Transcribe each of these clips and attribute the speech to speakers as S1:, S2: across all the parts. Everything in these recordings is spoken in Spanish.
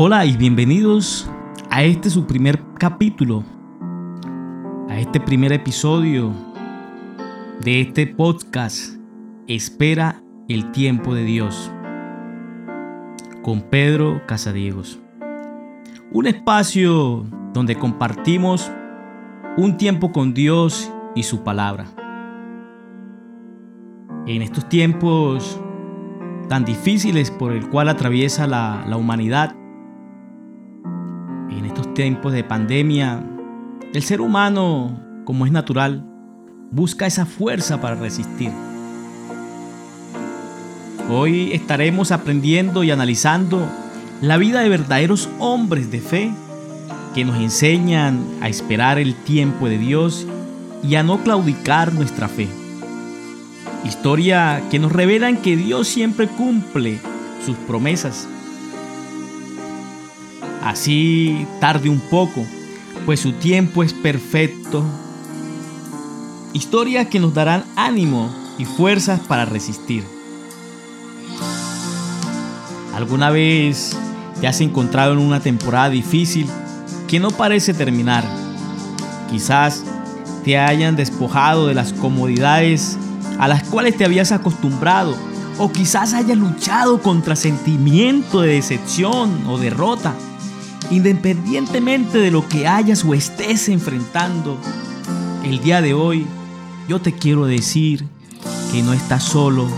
S1: Hola y bienvenidos a este su primer capítulo, a este primer episodio de este podcast Espera el tiempo de Dios con Pedro Casadiegos. Un espacio donde compartimos un tiempo con Dios y su palabra. En estos tiempos tan difíciles por el cual atraviesa la, la humanidad, tiempos de pandemia, el ser humano, como es natural, busca esa fuerza para resistir. Hoy estaremos aprendiendo y analizando la vida de verdaderos hombres de fe que nos enseñan a esperar el tiempo de Dios y a no claudicar nuestra fe. Historia que nos revelan que Dios siempre cumple sus promesas. Así tarde un poco, pues su tiempo es perfecto. Historias que nos darán ánimo y fuerzas para resistir. ¿Alguna vez te has encontrado en una temporada difícil que no parece terminar? Quizás te hayan despojado de las comodidades a las cuales te habías acostumbrado o quizás hayas luchado contra sentimiento de decepción o derrota. Independientemente de lo que hayas o estés enfrentando, el día de hoy yo te quiero decir que no estás solo,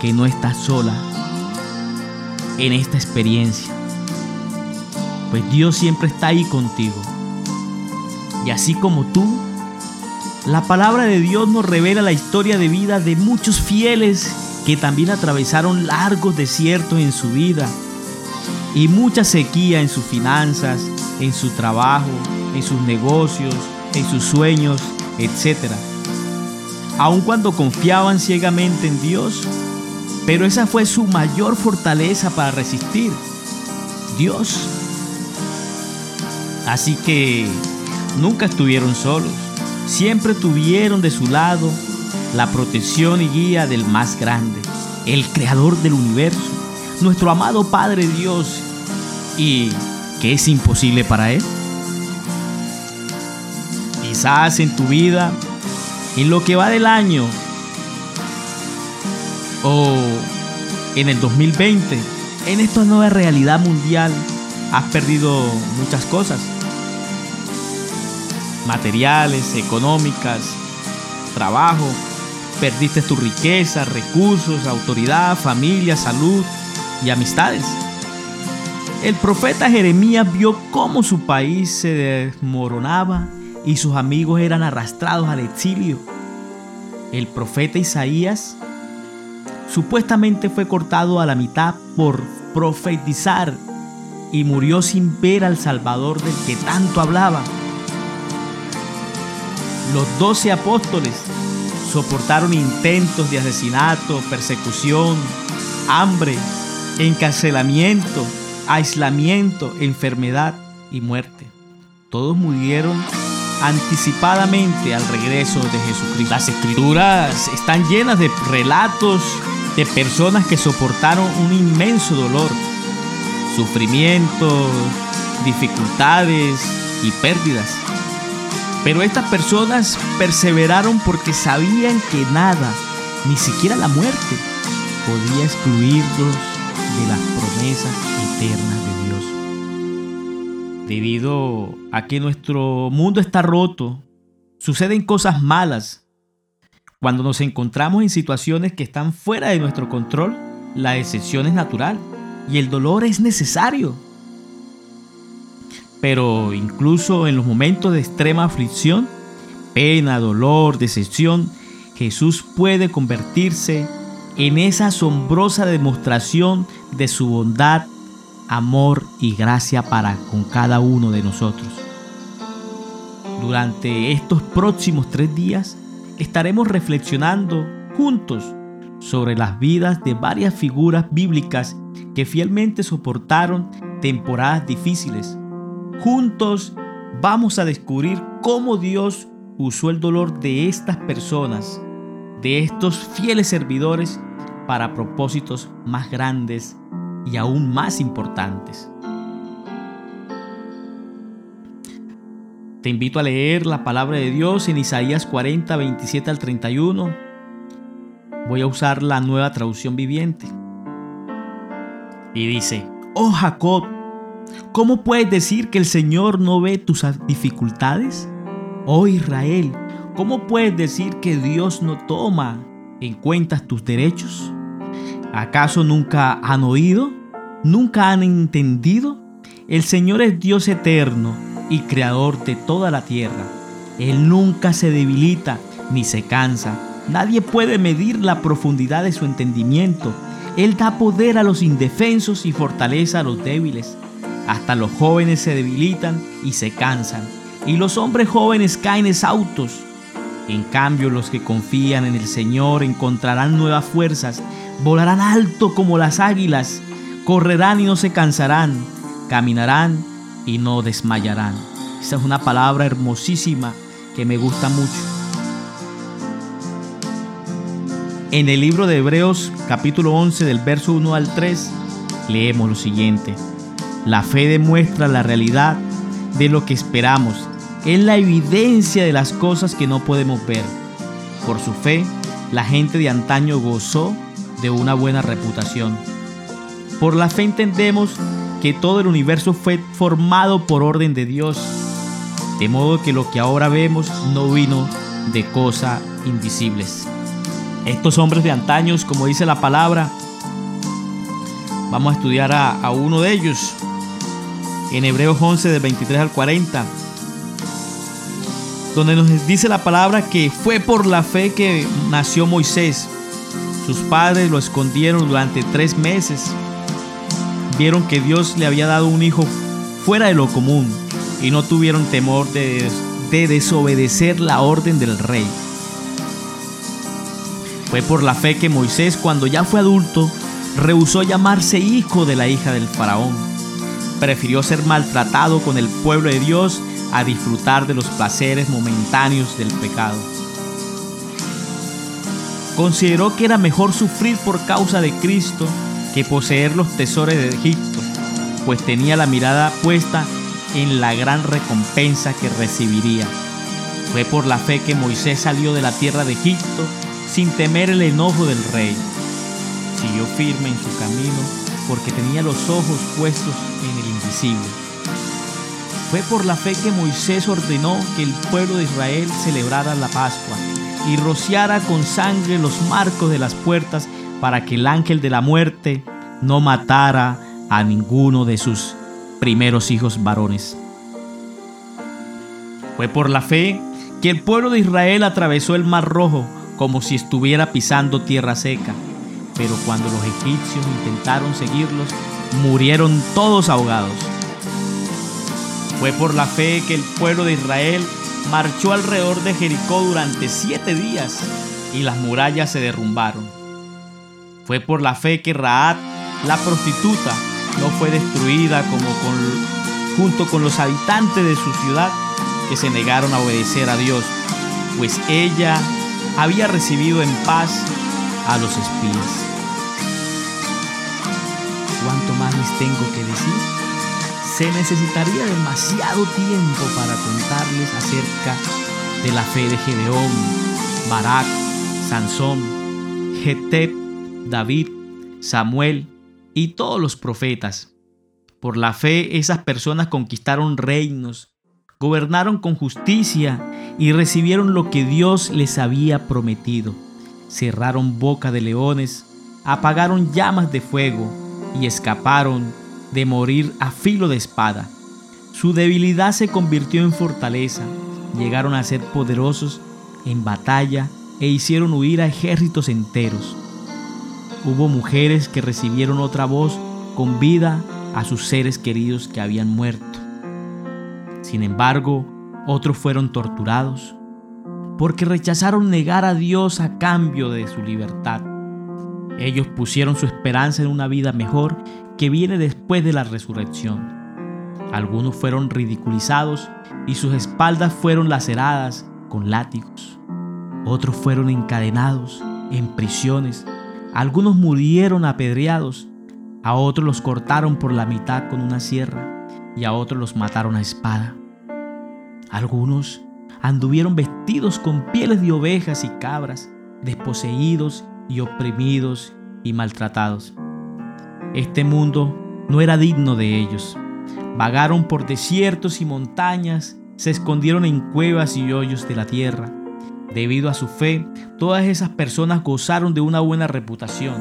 S1: que no estás sola en esta experiencia. Pues Dios siempre está ahí contigo. Y así como tú, la palabra de Dios nos revela la historia de vida de muchos fieles que también atravesaron largos desiertos en su vida y mucha sequía en sus finanzas, en su trabajo, en sus negocios, en sus sueños, etc. Aun cuando confiaban ciegamente en Dios, pero esa fue su mayor fortaleza para resistir. Dios. Así que nunca estuvieron solos. Siempre tuvieron de su lado la protección y guía del más grande, el creador del universo, nuestro amado Padre Dios. ¿Y qué es imposible para Él? Quizás en tu vida, en lo que va del año, o en el 2020, en esta nueva realidad mundial, has perdido muchas cosas. Materiales, económicas, trabajo, perdiste tu riqueza, recursos, autoridad, familia, salud y amistades. El profeta Jeremías vio cómo su país se desmoronaba y sus amigos eran arrastrados al exilio. El profeta Isaías supuestamente fue cortado a la mitad por profetizar y murió sin ver al Salvador del que tanto hablaba. Los doce apóstoles soportaron intentos de asesinato, persecución, hambre, encarcelamiento, aislamiento, enfermedad y muerte. Todos murieron anticipadamente al regreso de Jesucristo. Las escrituras están llenas de relatos de personas que soportaron un inmenso dolor, sufrimiento, dificultades y pérdidas. Pero estas personas perseveraron porque sabían que nada, ni siquiera la muerte, podía excluirlos de las promesas eternas de Dios. Debido a que nuestro mundo está roto, suceden cosas malas cuando nos encontramos en situaciones que están fuera de nuestro control, la decepción es natural y el dolor es necesario. Pero incluso en los momentos de extrema aflicción, pena, dolor, decepción, Jesús puede convertirse en esa asombrosa demostración de su bondad, amor y gracia para con cada uno de nosotros. Durante estos próximos tres días, estaremos reflexionando juntos sobre las vidas de varias figuras bíblicas que fielmente soportaron temporadas difíciles. Juntos vamos a descubrir cómo Dios usó el dolor de estas personas, de estos fieles servidores para propósitos más grandes y aún más importantes. Te invito a leer la palabra de Dios en Isaías 40, 27 al 31. Voy a usar la nueva traducción viviente. Y dice, oh Jacob, ¿cómo puedes decir que el Señor no ve tus dificultades? Oh Israel, ¿cómo puedes decir que Dios no toma en cuenta tus derechos? ¿Acaso nunca han oído? ¿Nunca han entendido? El Señor es Dios eterno y creador de toda la tierra. Él nunca se debilita ni se cansa. Nadie puede medir la profundidad de su entendimiento. Él da poder a los indefensos y fortaleza a los débiles. Hasta los jóvenes se debilitan y se cansan, y los hombres jóvenes caen exhaustos. En cambio, los que confían en el Señor encontrarán nuevas fuerzas, volarán alto como las águilas, correrán y no se cansarán, caminarán y no desmayarán. Esa es una palabra hermosísima que me gusta mucho. En el libro de Hebreos capítulo 11 del verso 1 al 3 leemos lo siguiente. La fe demuestra la realidad de lo que esperamos. Es la evidencia de las cosas que no podemos ver. Por su fe, la gente de antaño gozó de una buena reputación. Por la fe entendemos que todo el universo fue formado por orden de Dios, de modo que lo que ahora vemos no vino de cosas invisibles. Estos hombres de antaños, como dice la palabra, vamos a estudiar a, a uno de ellos en Hebreos 11 del 23 al 40, donde nos dice la palabra que fue por la fe que nació Moisés. Sus padres lo escondieron durante tres meses vieron que Dios le había dado un hijo fuera de lo común y no tuvieron temor de, desobedecer la orden del rey. Fue por la fe que Moisés, cuando ya fue adulto, rehusó llamarse hijo de la hija del faraón. Prefirió ser maltratado con el pueblo de Dios a disfrutar de los placeres momentáneos del pecado. Consideró que era mejor sufrir por causa de Cristo que poseer los tesoros de Egipto, pues tenía la mirada puesta en la gran recompensa que recibiría. Fue por la fe que Moisés salió de la tierra de Egipto sin temer el enojo del rey. Siguió firme en su camino porque tenía los ojos puestos en el invisible. Fue por la fe que Moisés ordenó que el pueblo de Israel celebrara la Pascua y rociara con sangre los marcos de las puertas para que el ángel de la muerte no matara a ninguno de sus primeros hijos varones. Fue por la fe que el pueblo de Israel atravesó el mar rojo como si estuviera pisando tierra seca, pero cuando los egipcios intentaron seguirlos, murieron todos ahogados. Fue por la fe que el pueblo de Israel marchó alrededor de Jericó durante siete días y las murallas se derrumbaron. Fue por la fe que Raad, la prostituta, no fue destruida como junto con los habitantes de su ciudad que se negaron a obedecer a Dios, pues ella había recibido en paz a los espías. ¿Cuánto más les tengo que decir? Se necesitaría demasiado tiempo para contarles acerca de la fe de Gedeón, Barak, Sansón, Jetep David, Samuel y todos los profetas. Por la fe esas personas conquistaron reinos, gobernaron con justicia y recibieron lo que Dios les había prometido. Cerraron boca de leones, apagaron llamas de fuego y escaparon de morir a filo de espada. Su debilidad se convirtió en fortaleza, llegaron a ser poderosos en batalla e hicieron huir a ejércitos enteros. Hubo mujeres que recibieron otra voz con vida a sus seres queridos que habían muerto. Sin embargo, otros fueron torturados porque rechazaron negar a Dios a cambio de su libertad. Ellos pusieron su esperanza en una vida mejor que viene después de la resurrección. Algunos fueron ridiculizados y sus espaldas fueron laceradas con látigos. Otros fueron encadenados en prisiones algunos murieron apedreados, a otros los cortaron por la mitad con una sierra y a otros los mataron a espada. Algunos anduvieron vestidos con pieles de ovejas y cabras, desposeídos y oprimidos y maltratados. Este mundo no era digno de ellos. Vagaron por desiertos y montañas, se escondieron en cuevas y hoyos de la tierra. Debido a su fe, todas esas personas gozaron de una buena reputación,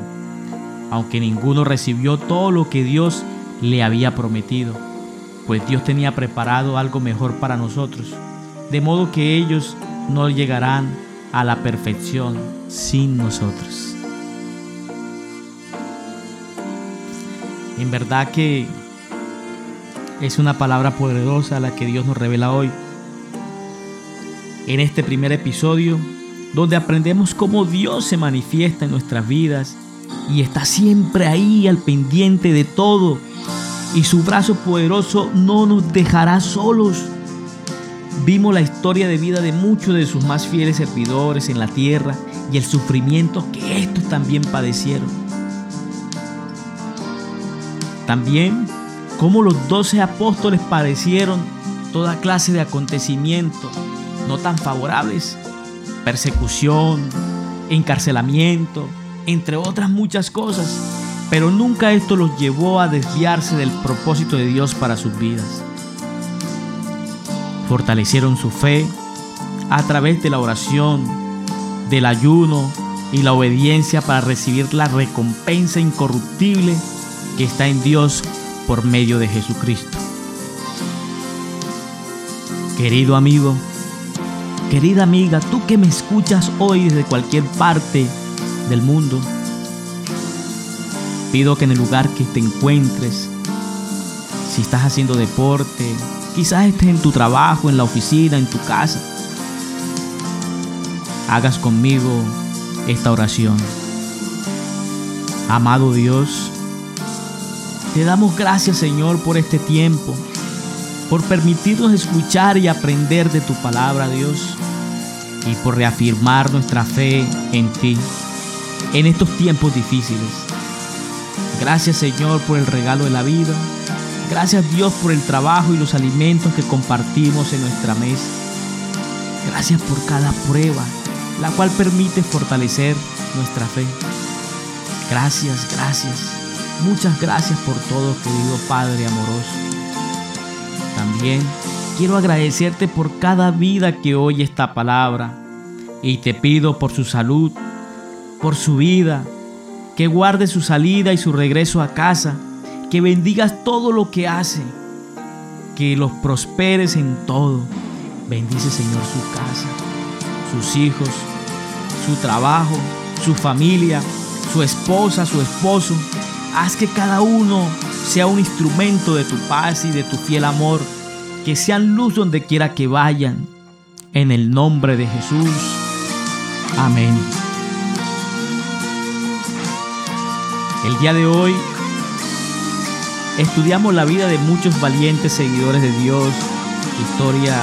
S1: aunque ninguno recibió todo lo que Dios le había prometido, pues Dios tenía preparado algo mejor para nosotros, de modo que ellos no llegarán a la perfección sin nosotros. En verdad que es una palabra poderosa la que Dios nos revela hoy. En este primer episodio, donde aprendemos cómo Dios se manifiesta en nuestras vidas y está siempre ahí al pendiente de todo. Y su brazo poderoso no nos dejará solos. Vimos la historia de vida de muchos de sus más fieles servidores en la tierra y el sufrimiento que estos también padecieron. También cómo los doce apóstoles padecieron toda clase de acontecimientos no tan favorables, persecución, encarcelamiento, entre otras muchas cosas, pero nunca esto los llevó a desviarse del propósito de Dios para sus vidas. Fortalecieron su fe a través de la oración, del ayuno y la obediencia para recibir la recompensa incorruptible está en Dios por medio de Jesucristo. Querido amigo, querida amiga, tú que me escuchas hoy desde cualquier parte del mundo, pido que en el lugar que te encuentres, si estás haciendo deporte, quizás estés en tu trabajo, en la oficina, en tu casa, hagas conmigo esta oración. Amado Dios, te damos gracias Señor por este tiempo, por permitirnos escuchar y aprender de tu palabra Dios y por reafirmar nuestra fe en ti en estos tiempos difíciles. Gracias Señor por el regalo de la vida. Gracias Dios por el trabajo y los alimentos que compartimos en nuestra mesa. Gracias por cada prueba, la cual permite fortalecer nuestra fe. Gracias, gracias Muchas gracias por todo, querido Padre amoroso. También quiero agradecerte por cada vida que oye esta palabra y te pido por su salud, por su vida, que guarde su salida y su regreso a casa, que bendigas todo lo que hace, que los prosperes en todo. Bendice Señor su casa, sus hijos, su trabajo, su familia, su esposa, su esposo Haz que cada uno sea un instrumento de tu paz y de tu fiel amor, que sean luz donde quiera que vayan. En el nombre de Jesús. Amén. El día de hoy estudiamos la vida de muchos valientes seguidores de Dios, historia,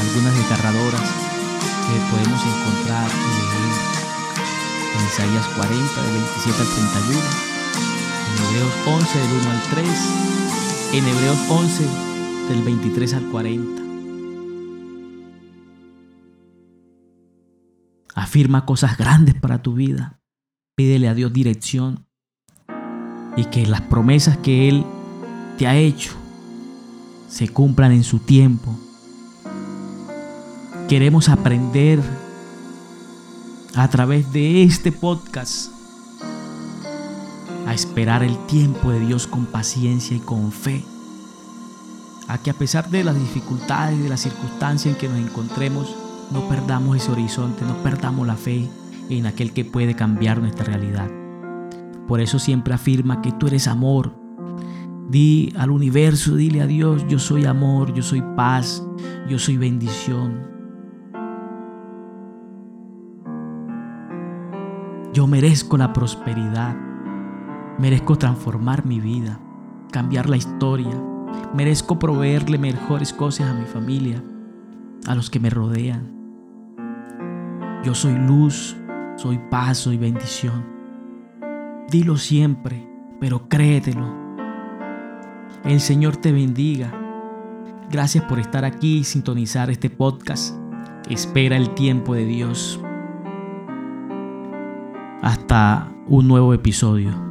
S1: algunas desgarradoras que podemos encontrar Isaías 40, del 27 al 31, en Hebreos 11, del 1 al 3, en Hebreos 11, del 23 al 40. Afirma cosas grandes para tu vida. Pídele a Dios dirección y que las promesas que Él te ha hecho se cumplan en su tiempo. Queremos aprender a través de este podcast a esperar el tiempo de Dios con paciencia y con fe. A que a pesar de las dificultades y de las circunstancias en que nos encontremos, no perdamos ese horizonte, no perdamos la fe en aquel que puede cambiar nuestra realidad. Por eso siempre afirma que tú eres amor. Di al universo, dile a Dios, yo soy amor, yo soy paz, yo soy bendición. Yo merezco la prosperidad. Merezco transformar mi vida, cambiar la historia. Merezco proveerle mejores cosas a mi familia, a los que me rodean. Yo soy luz, soy paz, soy bendición. Dilo siempre, pero créetelo. El Señor te bendiga. Gracias por estar aquí y sintonizar este podcast. Espera el tiempo de Dios. Hasta un nuevo episodio.